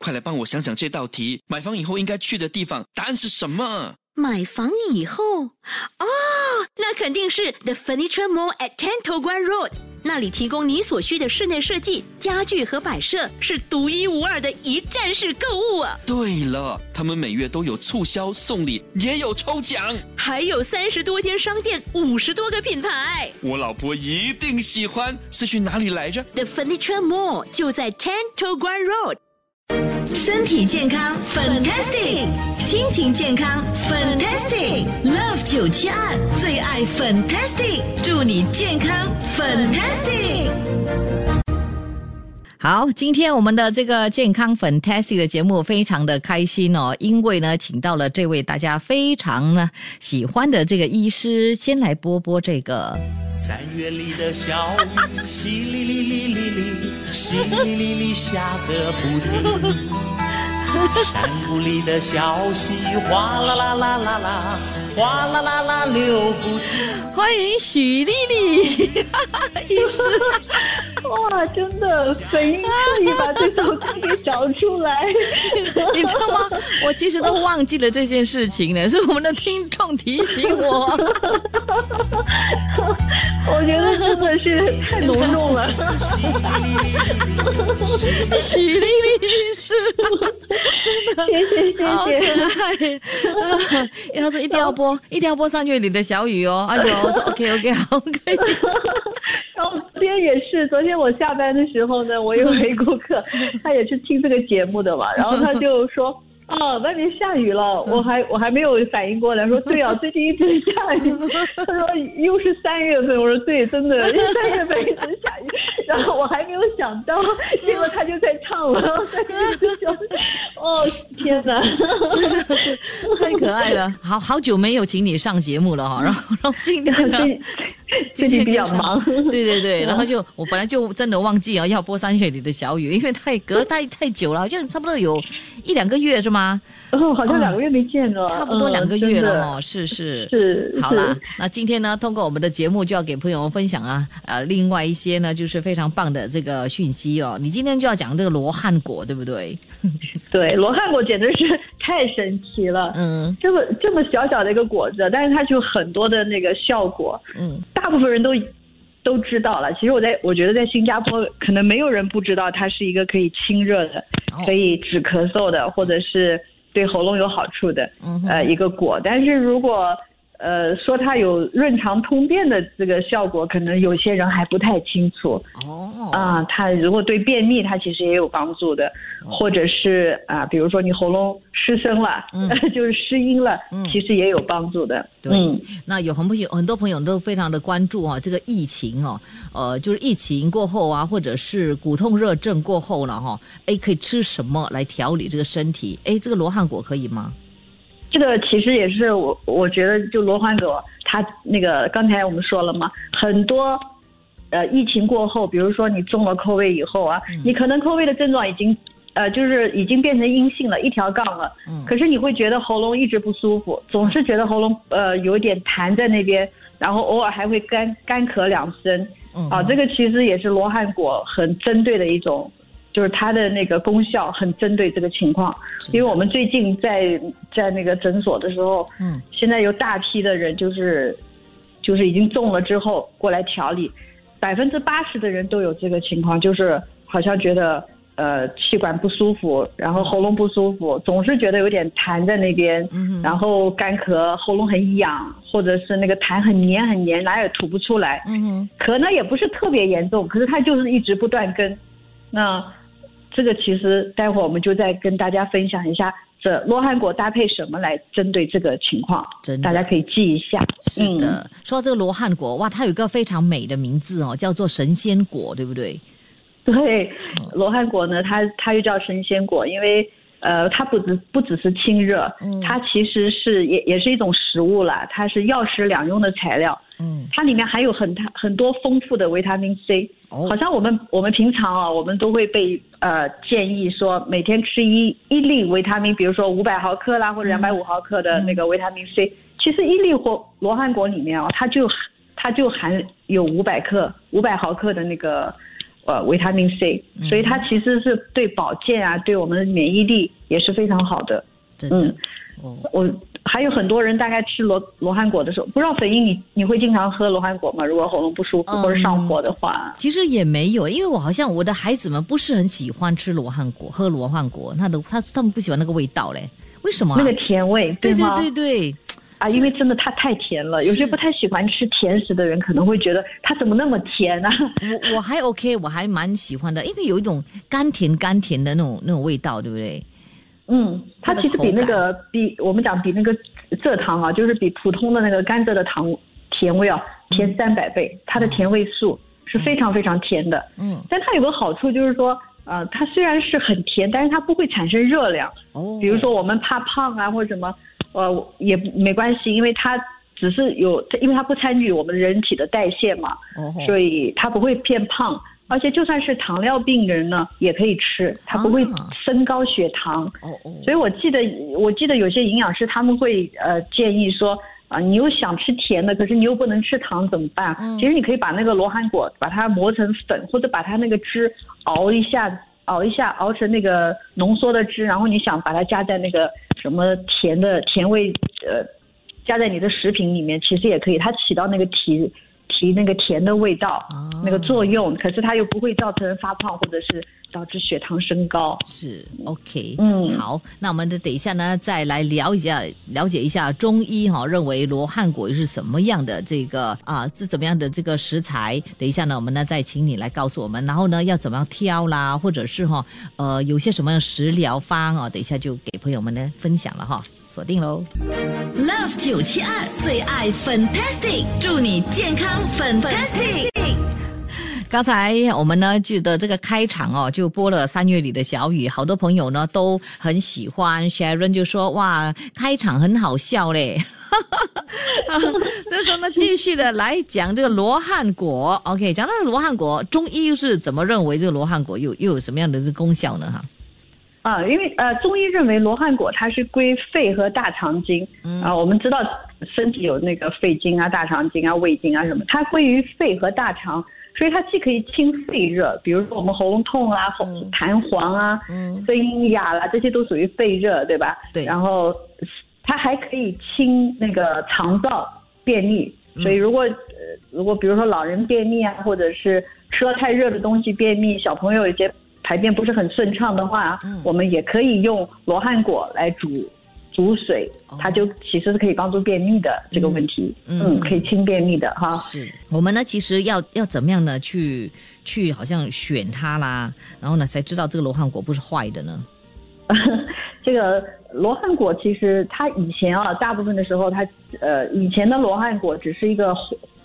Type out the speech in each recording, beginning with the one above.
快来帮我想想这道题。买房以后应该去的地方，答案是什么？买房以后，哦，那肯定是 The Furniture Mall at Ten To Guan Road，那里提供你所需的室内设计、家具和摆设，是独一无二的一站式购物啊！对了，他们每月都有促销、送礼，也有抽奖，还有三十多间商店，五十多个品牌。我老婆一定喜欢。是去哪里来着？The Furniture Mall 就在 Ten To Guan Road。身体健康，fantastic；心情健康，fantastic；love 九七二最爱 fantastic，祝你健康 fantastic。好，今天我们的这个健康 fantastic 的节目非常的开心哦，因为呢，请到了这位大家非常呢喜欢的这个医师，先来播播这个。三月里的小雨，淅沥沥沥沥沥，淅沥沥沥下个不停。山谷里的小溪，哗啦啦啦啦啦，哗啦啦啦流不停。欢迎许丽丽，医师。哇，真的，很特意把这首歌给找出来。你知道吗？我其实都忘记了这件事情了，是我们的听众提醒我。我觉得真的是太浓重了。许丽丽医师，谢谢谢谢，好可爱。他说一定要播，一定要播三月里的小雨哦。哎呦，我说 OK OK 好可以。然后昨天也是，昨天我下班的时候呢，我有一顾客，他也是听这个节目的嘛，然后他就说。哦，外面下雨了，我还 我还没有反应过来，说对啊，最近一直下雨。他说又是三月份，我说对，真的，三月份一直下雨。然后我还没有想到，结果他就在唱了，在一直笑。哦，天哪，真的是太可爱了。好好久没有请你上节目了哈，然后然后今天呢，今天比较忙，对对对，然后就我本来就真的忘记啊要播三月里的小雨，因为太隔太太久了，好像差不多有一两个月是吗？哦，好像两个月没见了，差不多两个月了哦，是是。是，好啦，那今天呢，通过我们的节目就要给朋友们分享啊，呃，另外一些呢，就是非常棒的这个讯息哦。你今天就要讲这个罗汉果，对不对？对，罗汉果简直是太神奇了，嗯，这么这么小小的一个果子，但是它就很多的那个效果，嗯，大部分人都都知道了。其实我在我觉得在新加坡，可能没有人不知道它是一个可以清热的。可以止咳嗽的，或者是对喉咙有好处的，呃，一个果。但是如果呃，说它有润肠通便的这个效果，可能有些人还不太清楚。哦，啊，它如果对便秘，它其实也有帮助的，或者是啊，比如说你喉咙失声了，嗯 就是失音了，其实也有帮助的。对，那有很多朋友，很多朋友都非常的关注啊，这个疫情哦，呃，就是疫情过后啊，或者是骨痛热症过后了哈，哎，可以吃什么来调理这个身体？哎，这个罗汉果可以吗？这个其实也是我，我觉得就罗汉果，它那个刚才我们说了嘛，很多，呃，疫情过后，比如说你中了 COVID 以后啊，你可能 COVID 的症状已经，呃，就是已经变成阴性了，一条杠了，嗯，可是你会觉得喉咙一直不舒服，总是觉得喉咙呃有点痰在那边，然后偶尔还会干干咳两声，嗯，啊，这个其实也是罗汉果很针对的一种。就是它的那个功效很针对这个情况，因为我们最近在在那个诊所的时候，嗯，现在有大批的人就是就是已经中了之后过来调理，百分之八十的人都有这个情况，就是好像觉得呃气管不舒服，然后喉咙不舒服，总是觉得有点痰在那边，嗯，然后干咳，喉咙很痒，或者是那个痰很黏很黏，哪也吐不出来，嗯咳呢也不是特别严重，可是它就是一直不断根，那。这个其实待会儿我们就再跟大家分享一下，这罗汉果搭配什么来针对这个情况，大家可以记一下。是的，说到这个罗汉果，哇，它有一个非常美的名字哦，叫做神仙果，对不对？对，罗汉果呢，它它又叫神仙果，因为。呃，它不只不只是清热，它其实是也也是一种食物了，它是药食两用的材料。嗯，它里面含有很很多丰富的维他命 C。哦，好像我们我们平常啊，我们都会被呃建议说每天吃一一粒维他命，比如说五百毫克啦或者两百五毫克的那个维他命 C。其实一粒或罗汉果里面啊，它就它就含有五百克五百毫克的那个呃维他命 C，所以它其实是对保健啊，对我们的免疫力也是非常好的。真的我还有很多人大概吃罗罗汉果的时候，不知道粉英你你会经常喝罗汉果吗？如果喉咙不舒服嗯或者上火的话，其实也没有，因为我好像我的孩子们不是很喜欢吃罗汉果，喝罗汉果，那都他他们不喜欢那个味道嘞，为什么、啊？那个甜味，对对吗？对对，啊，因为真的它太甜了，有些不太喜欢吃甜食的人可能会觉得它怎么那么甜啊？我我还 OK，我还蛮喜欢的，因为有一种甘甜甘甜的那种那种味道，对不对？嗯，它它其实比那个比我们讲比那个蔗糖啊，就是比普通的那个甘蔗的糖甜味啊甜三百倍，它的甜味素是非常非常甜的。嗯，但它有个好处就是说，呃，它虽然是很甜，但是它不会产生热量。哦，比如说我们怕胖啊或者什么，呃，也没关系，因为它只是有，因为它不参与我们人体的代谢嘛，哦所以它不会变胖。而且就算是糖尿病人呢，也可以吃，它不会啊升高血糖。哦哦，所以我记得，我记得有些营养师他们会呃建议说，啊、你又想吃甜的，可是你又不能吃糖，怎么办？嗯其实你可以把那个罗汉果把它磨成粉，或者把它那个汁熬一下，熬一下，熬成那个浓缩的汁，然后你想把它加在那个什么甜的甜味呃，加在你的食品里面，其实也可以，它起到那个提提那个甜的味道、哦那个作用，可是它又不会造成发胖或者是导致血糖升高。是 OK，嗯好，那我们的等一下呢，再来了解了解一下中医哈、认为罗汉果是什么样的这个啊是怎么样的这个食材？等一下呢，我们呢再请你来告诉我们，然后呢要怎么样挑啦，或者是哈、呃有些什么样的食疗方啊，等一下就给朋友们呢分享了哈，锁定喽。Love 九七二最爱 Fantastic，祝你健康 Fantastic。刚才我们呢记得这个开场哦，就播了三月里的小雨，好多朋友呢都很喜欢。Sharon 就说：“哇，开场很好笑嘞。”这时候呢，继续的来讲这个罗汉果。OK，讲到罗汉果，中医又是怎么认为这个罗汉果又又有什么样的这功效呢？哈，啊，因为呃，中医认为罗汉果它是归肺和大肠经啊、我们知道身体有那个肺经啊、大肠经啊、胃经啊什么，它归于肺和大肠，所以它既可以清肺热，比如说我们喉咙痛啊、喉痰黄啊、嗯。声音哑啦，这些都属于肺热，对吧？对。然后它还可以清那个肠道便秘，所以如果、呃如果比如说老人便秘啊，或者是吃了太热的东西便秘，小朋友有些排便不是很顺畅的话，嗯我们也可以用罗汉果来煮煮水，哦它就其实是可以帮助便秘的这个问题，嗯嗯，可以清便秘的哈。是我们呢，其实要要怎么样呢？去去好像选它啦，然后呢才知道这个罗汉果不是坏的呢。这个罗汉果其实它以前啊，大部分的时候它呃以前的罗汉果只是一个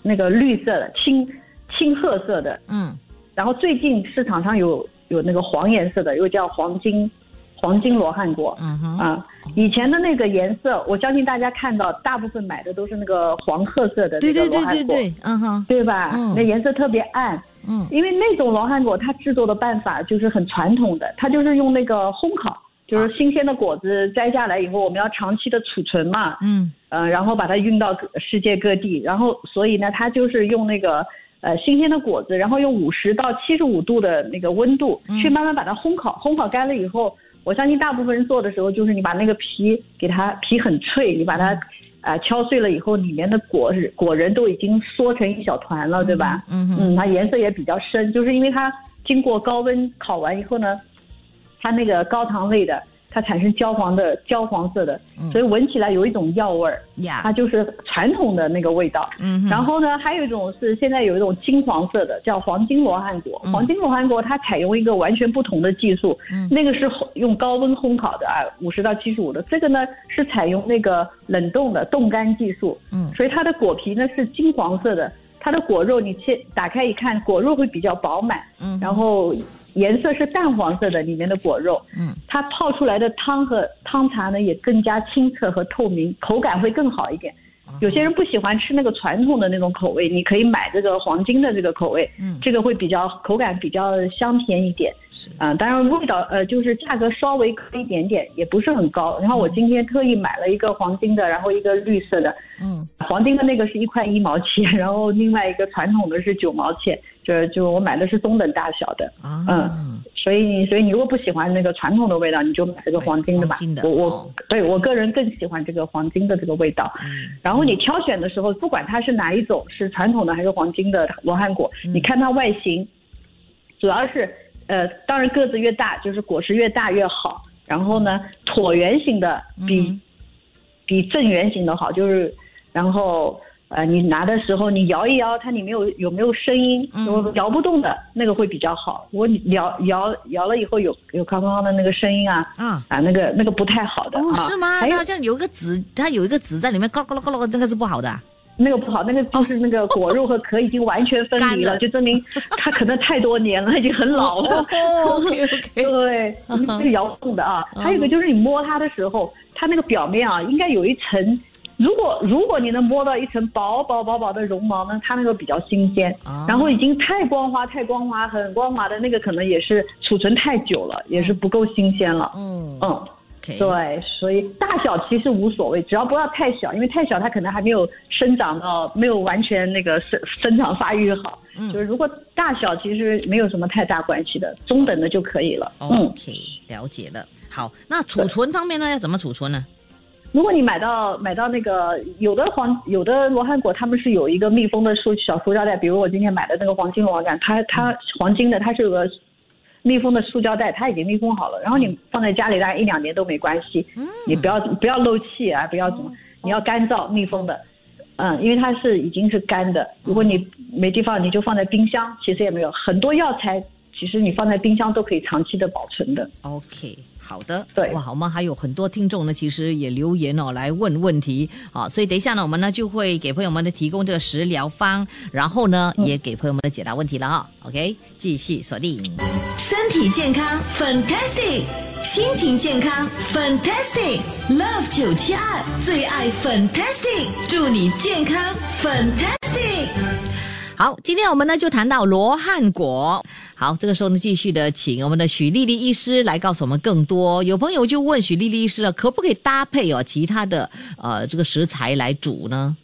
那个绿色的青青褐色的，嗯然后最近市场上有有那个黄颜色的，又叫黄金黄金罗汉果。嗯哼，啊，以前的那个颜色，我相信大家看到，大部分买的都是那个黄褐色的那个对对对罗汉果，对对，嗯哼，对吧？嗯。那颜色特别暗，嗯。因为那种罗汉果它制作的办法就是很传统的，它就是用那个烘烤，就是新鲜的果子摘下来以后，我们要长期的储存嘛，嗯。呃，然后把它运到世界各地，然后所以呢，它就是用那个呃新鲜的果子，然后用五十到七十五度的那个温度去慢慢把它烘烤，烘烤干了以后，我相信大部分人做的时候就是你把那个皮给它皮很脆，你把它呃敲碎了以后，里面的果果仁都已经缩成一小团了，对吧？嗯哼，嗯，它颜色也比较深，就是因为它经过高温烤完以后呢，它那个高糖类的，它产生焦黄的焦黄色的，嗯所以闻起来有一种药味儿，呀它，就是传统的那个味道。嗯，然后呢，还有一种是现在有一种金黄色的，叫黄金罗汉果。嗯黄金罗汉果它采用一个完全不同的技术，嗯那个是用高温烘烤的啊，五十到七十五的。这个呢是采用那个冷冻的冻干技术，嗯所以它的果皮呢是金黄色的，它的果肉你切打开一看，果肉会比较饱满，嗯然后颜色是淡黄色的，里面的果肉，嗯它泡出来的汤和汤茶呢也更加清澈和透明，口感会更好一点。有些人不喜欢吃那个传统的那种口味，你可以买这个黄金的这个口味，嗯这个会比较口感比较香甜一点。是啊、当然味道呃就是价格稍微高一点点，也不是很高。然后我今天特意买了一个黄金的，然后一个绿色的，嗯呃黄金的那个是一块一毛钱，然后另外一个传统的是九毛钱，就就我买的是中等大小的，啊，嗯所以所以你如果不喜欢那个传统的味道，你就买这个黄金的吧。金的我我、哦对我个人更喜欢这个黄金的这个味道。嗯然后你挑选的时候，不管它是哪一种，是传统的还是黄金的罗汉果，嗯你看它外形，主要是呃，当然个子越大，就是果实越大越好。然后呢，椭圆形的比、嗯比正圆形的好，就是然后。呃，你拿的时候你摇一摇，它里面有有没有声音？摇不动的那个会比较好。如果你摇摇摇了以后有有康康的那个声音啊啊。啊，那个那个不太好的哦，啊。是吗？它好像有一个籽，它有一个籽在里面，咯咯咯咯咯，那个是不好的啊。那个不好，那个就是那个果肉和壳已经完全分离了，就证明它可能太多年了，已经很老了。哦，OK OK。对，这个摇动的啊。还有一个就是你摸它的时候，它那个表面啊，应该有一层。如果如果你能摸到一层薄薄薄薄的绒毛呢，它那个比较新鲜。哦然后已经太光滑、太光滑、很光滑的那个，可能也是储存太久了，也是不够新鲜了。嗯嗯。对，所以大小其实无所谓，只要不要太小，因为太小它可能还没有生长到，没有完全那个生生长发育好。嗯就是如果大小其实没有什么太大关系的，中等的就可以了。嗯，OK，了解了。好，那储存方面呢，要怎么储存呢？如果你买到买到那个有的黄有的罗汉果，他们是有一个密封的塑小塑胶袋，比如我今天买的那个黄金罗汉，它它黄金的，它是有个密封的塑胶袋，它已经密封好了，然后你放在家里大概一两年都没关系，你不要不要漏气啊，不要怎么，你要干燥密封的。嗯，因为它是已经是干的，如果你没地方，你就放在冰箱，其实也没有很多药材，其实你放在冰箱都可以长期的保存的。OK，好的，对哇，我们还有很多听众呢，其实也留言哦来问问题啊，所以等一下呢，我们呢就会给朋友们呢提供这个食疗方，然后呢、也给朋友们的解答问题了哈。OK，继续锁定。身体健康，fantastic；心情健康，fantastic。Love 九七二最爱 fantastic，祝你健康 fantastic。好，今天我们呢就谈到罗汉果。好，这个时候呢，继续的请我们的许丽丽医师来告诉我们更多。有朋友就问许丽丽医师啊，可不可以搭配哦其他的呃这个食材来煮呢？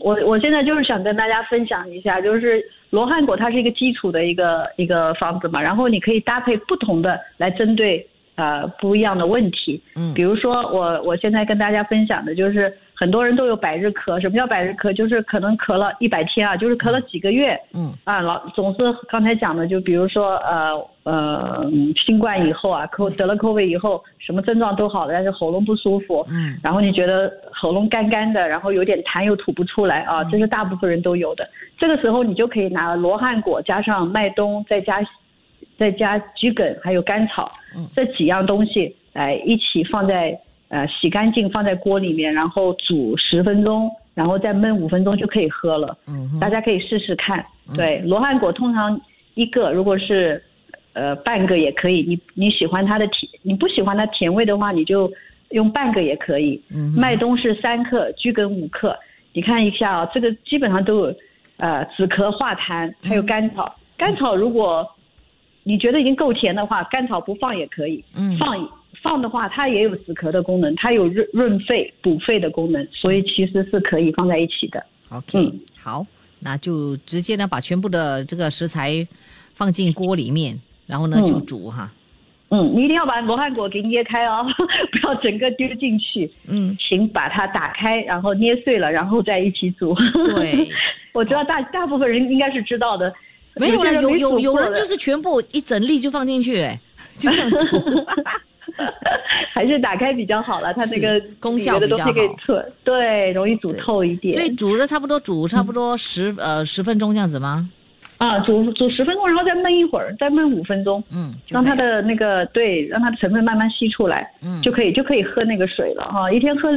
我我现在就是想跟大家分享一下，就是罗汉果它是一个基础的一个一个方子嘛，然后你可以搭配不同的来针对呃不一样的问题。嗯比如说我我现在跟大家分享的就是很多人都有百日咳，什么叫百日咳？就是可能咳了一百天啊，就是咳了几个月。嗯啊，老总是刚才讲的，就比如说呃呃，新冠以后啊得了 COVID 以后，什么症状都好了，但是喉咙不舒服，嗯然后你觉得喉咙干干的，然后有点痰又吐不出来啊，这是大部分人都有的。这个时候你就可以拿罗汉果加上麦冬，再加再加桔梗还有甘草嗯这几样东西来一起放在呃洗干净放在锅里面，然后煮十分钟，然后再焖五分钟就可以喝了。嗯大家可以试试看。对，罗汉果通常一个，如果是呃半个也可以。你你喜欢它的甜，你不喜欢它甜味的话，你就用半个也可以。嗯麦冬是三克，桔梗五克。你看一下啊，这个基本上都有呃止咳化痰，还有甘草。甘草如果你觉得已经够甜的话，甘草不放也可以。嗯放放的话，它也有止咳的功能，它有润润肺补肺的功能，所以其实是可以放在一起的。OK，、嗯好，那就直接呢把全部的这个食材放进锅里面，然后呢嗯就煮哈。嗯，你一定要把罗汉果给捏开哦，不要整个丢进去。嗯，请把它打开，然后捏碎了，然后再一起煮。对，我知道大大部分人应该是知道的。没有了，有有有人就是全部一整粒就放进去，哎，就这样煮。还是打开比较好了，它那个功效比较对，容易煮透一点。所以煮了差不多煮差不多十、呃十分钟这样子吗？啊，煮煮十分钟，然后再焖一会儿，再焖五分钟，嗯，让它的那个对，让它的成分慢慢吸出来，嗯就可以就可以喝那个水了哈。一天喝，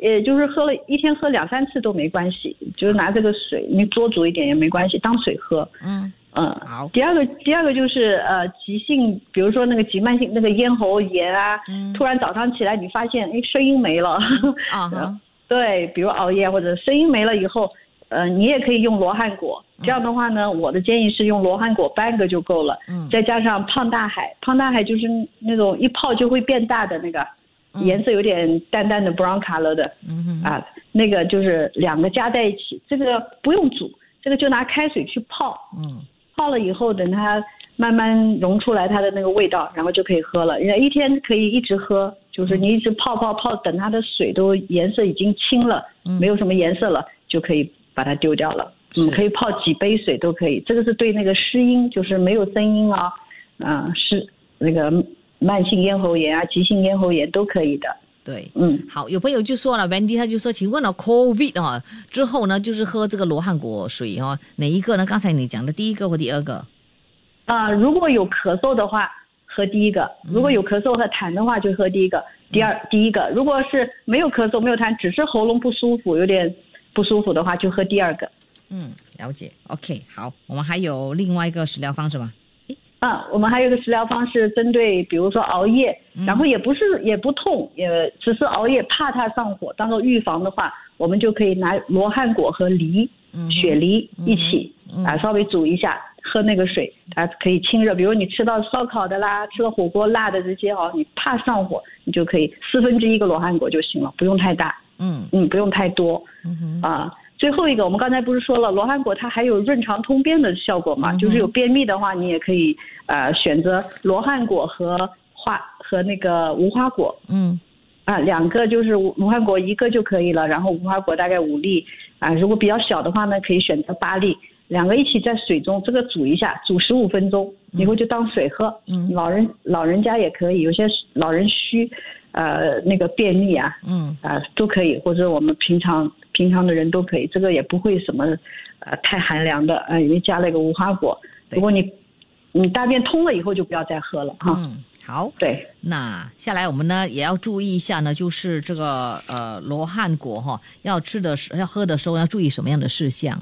也就是喝了一天喝两三次都没关系，就是拿这个水，你多煮一点也没关系，当水喝。嗯嗯，好。第二个，第二个就是呃，急性，比如说那个急慢性那个咽喉炎啊，嗯。突然早上起来你发现哎声音没了，啊哈。对，比如熬夜或者声音没了以后，呃，你也可以用罗汉果。这样的话呢，我的建议是用罗汉果半个就够了，嗯。再加上胖大海，胖大海就是那种一泡就会变大的那个，嗯。颜色有点淡淡的 brown color 的。啊，那个就是两个加在一起，这个不用煮，这个就拿开水去泡，嗯泡了以后等它慢慢溶出来它的那个味道，然后就可以喝了。人家一天可以一直喝，就是你一直泡泡泡，等它的水都颜色已经清了，没有什么颜色了，就可以把它丢掉了。是嗯，可以泡几杯水都可以。这个是对那个湿音，就是没有声音啊，啊、是那个慢性咽喉炎啊、急性咽喉炎都可以的。对。嗯，好，有朋友就说了，Wendy 他就说，请问了 COVID 啊之后呢，就是喝这个罗汉果水哦，哪一个呢？刚才你讲的第一个或第二个？啊、如果有咳嗽的话，喝第一个；如果有咳嗽和痰的话，就喝第一个。第二，第一个。如果是没有咳嗽、没有痰，只是喉咙不舒服，有点不舒服的话，就喝第二个。嗯，了解。OK，好，我们还有另外一个食疗方式吗？啊，我们还有一个食疗方是针对，比如说熬夜，然后也不是也不痛，也只是熬夜怕它上火，当做预防的话，我们就可以拿罗汉果和梨、雪梨一起、啊稍微煮一下，喝那个水，它可以清热。比如你吃到烧烤的啦，吃了火锅辣的这些哦，你怕上火，你就可以四分之一个罗汉果就行了，不用太大，嗯嗯，不用太多。嗯哼，啊。最后一个，我们刚才不是说了，罗汉果它还有润肠通便的效果嘛？就是有便秘的话，你也可以呃选择罗汉果和花和那个无花果嗯啊，两个就是无罗汉果一个就可以了，然后无花果大概五粒啊，如果比较小的话呢，可以选择八粒，两个一起在水中这个煮一下，煮十五分钟，以后就当水喝。嗯老人老人家也可以，有些老人虚，呃那个便秘啊，嗯啊、都可以，或者我们平常平常的人都可以，这个也不会什么呃太寒凉的，呃，因为加了一个无花果。如果你你大便通了以后就不要再喝了哈。嗯，好。对，那下来我们呢也要注意一下呢，就是这个呃罗汉果哈、要吃的时要喝的时候要注意什么样的事项？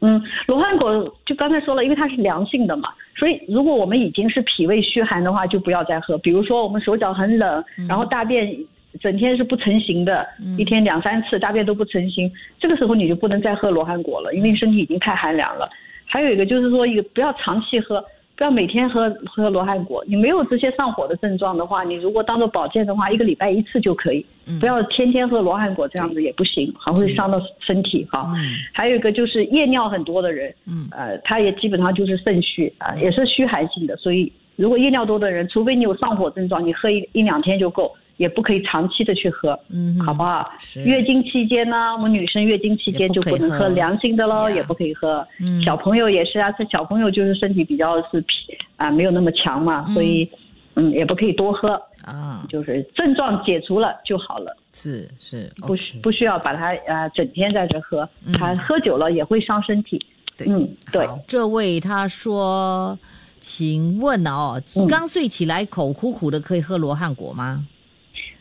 嗯，罗汉果就刚才说了，因为它是凉性的嘛，所以如果我们已经是脾胃虚寒的话，就不要再喝。比如说我们手脚很冷，然后大便整天是不成形的，一天两三次大便都不成形，这个时候你就不能再喝罗汉果了，因为身体已经太寒凉了。还有一个就是说，一个不要长期喝，不要每天喝喝罗汉果。你没有这些上火的症状的话，你如果当做保健的话，一个礼拜一次就可以，不要天天喝罗汉果，这样子也不行，还会伤到身体。哈。嗯。还有一个就是夜尿很多的人，嗯。呃，他也基本上就是肾虚啊、也是虚寒性的，所以如果夜尿多的人，除非你有上火症状，你喝一一两天就够，也不可以长期的去喝，嗯好不好？月经期间呢，我们女生月经期间就不能喝凉性的喽，也不可以喝。嗯。小朋友也是啊，这小朋友就是身体比较是脾啊没有那么强嘛，所以嗯也不可以多喝，啊，就是症状解除了就好了。是是不需不需要把它呃整天在这喝，嗯。它喝久了也会伤身体。对嗯，对，这位他说，请问哦，嗯。刚睡起来口苦苦的，可以喝罗汉果吗？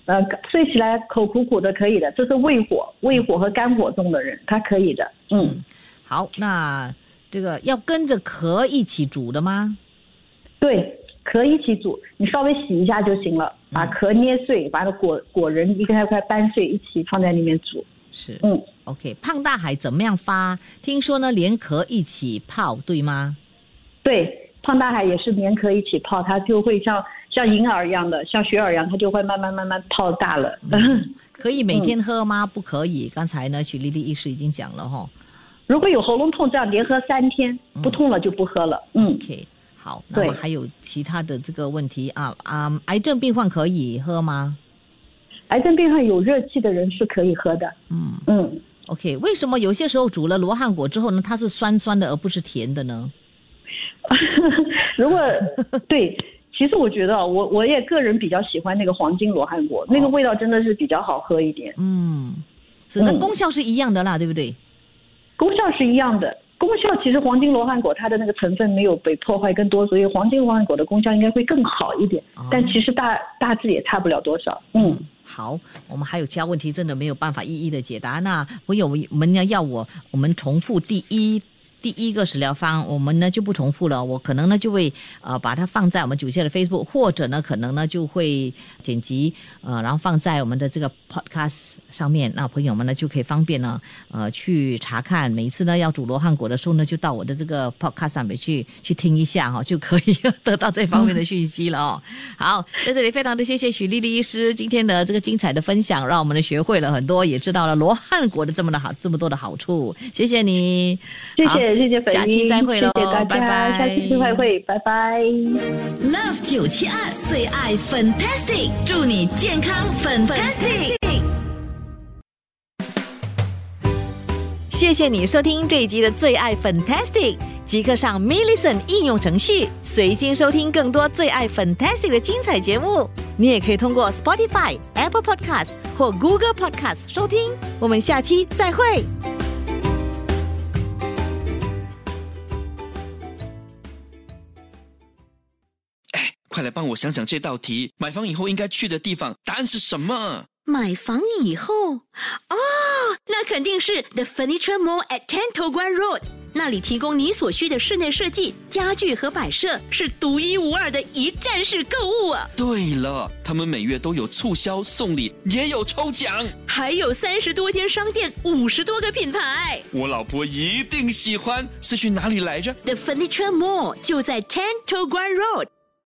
呃，睡起来口苦苦的可以的，这是胃火、胃火和肝火重的人，他可以的。嗯，好，那这个要跟着壳一起煮的吗？对，壳一起煮，你稍微洗一下就行了，把壳捏碎，把它果果仁一块块掰碎，一起放在里面煮。是嗯，，OK。胖大海怎么样发？听说呢，连壳一起泡，对吗？对，胖大海也是连壳一起泡，它就会像像银耳一样的，像雪耳一样，它就会慢慢慢慢泡大了。可以每天喝吗？不可以。刚才呢，许丽丽医师已经讲了哈。如果有喉咙痛，这样连喝三天，不痛了就不喝了。嗯，OK，好，那对么还有其他的这个问题啊啊，癌症病患可以喝吗？癌症病患有热气的人是可以喝的。嗯嗯，，OK。为什么有些时候煮了罗汉果之后呢，它是酸酸的而不是甜的呢？如果对，其实我觉得啊我我也个人比较喜欢那个黄金罗汉果，那个味道真的是比较好喝一点，嗯，是，那嗯功效是一样的啦，对不对？功效是一样的。功效其实黄金罗汉果它的那个成分没有被破坏更多，所以黄金罗汉果的功效应该会更好一点。哦但其实大大致也差不了多少。嗯，好，我们还有其他问题，真的没有办法一一的解答。那朋友们要要我我们重复第一第一个食疗方，我们呢就不重复了，我可能呢就会呃把它放在我们九线的 Facebook，或者呢可能呢就会剪辑呃，然后放在我们的这个 Podcast 上面，那朋友们呢就可以方便呢呃去查看。每一次呢要煮罗汉果的时候呢，就到我的这个 Podcast 上面去去听一下哈，就可以得到这方面的讯息了哦。好，在这里非常的谢谢许丽丽医师今天的这个精彩的分享，让我们呢学会了很多，也知道了罗汉果的这么的好这么多的好处。谢谢你，谢谢谢谢粉下期再会喽，谢谢大家，拜拜，下期再会，拜拜。Love 九七二最爱 Fantastic，祝你健康 Fantastic。谢谢你收听这一集的最爱 Fantastic，即刻上 m i l l i c e n t 应用程序，随心收听更多最爱 Fantastic 的精彩节目。你也可以通过 Spotify、Apple Podcast 或 Google Podcast 收听。我们下期再会。快来帮我想想这道题，买房以后应该去的地方，答案是什么？买房以后，哦，那肯定是 The Furniture Mall at Ten To Guan Road，那里提供你所需的室内设计、家具和摆设，是独一无二的一站式购物啊！对了，他们每月都有促销、送礼，也有抽奖。还有三十多间商店，五十多个品牌。我老婆一定喜欢，是去哪里来着？The Furniture Mall 就在 Ten To Guan Road。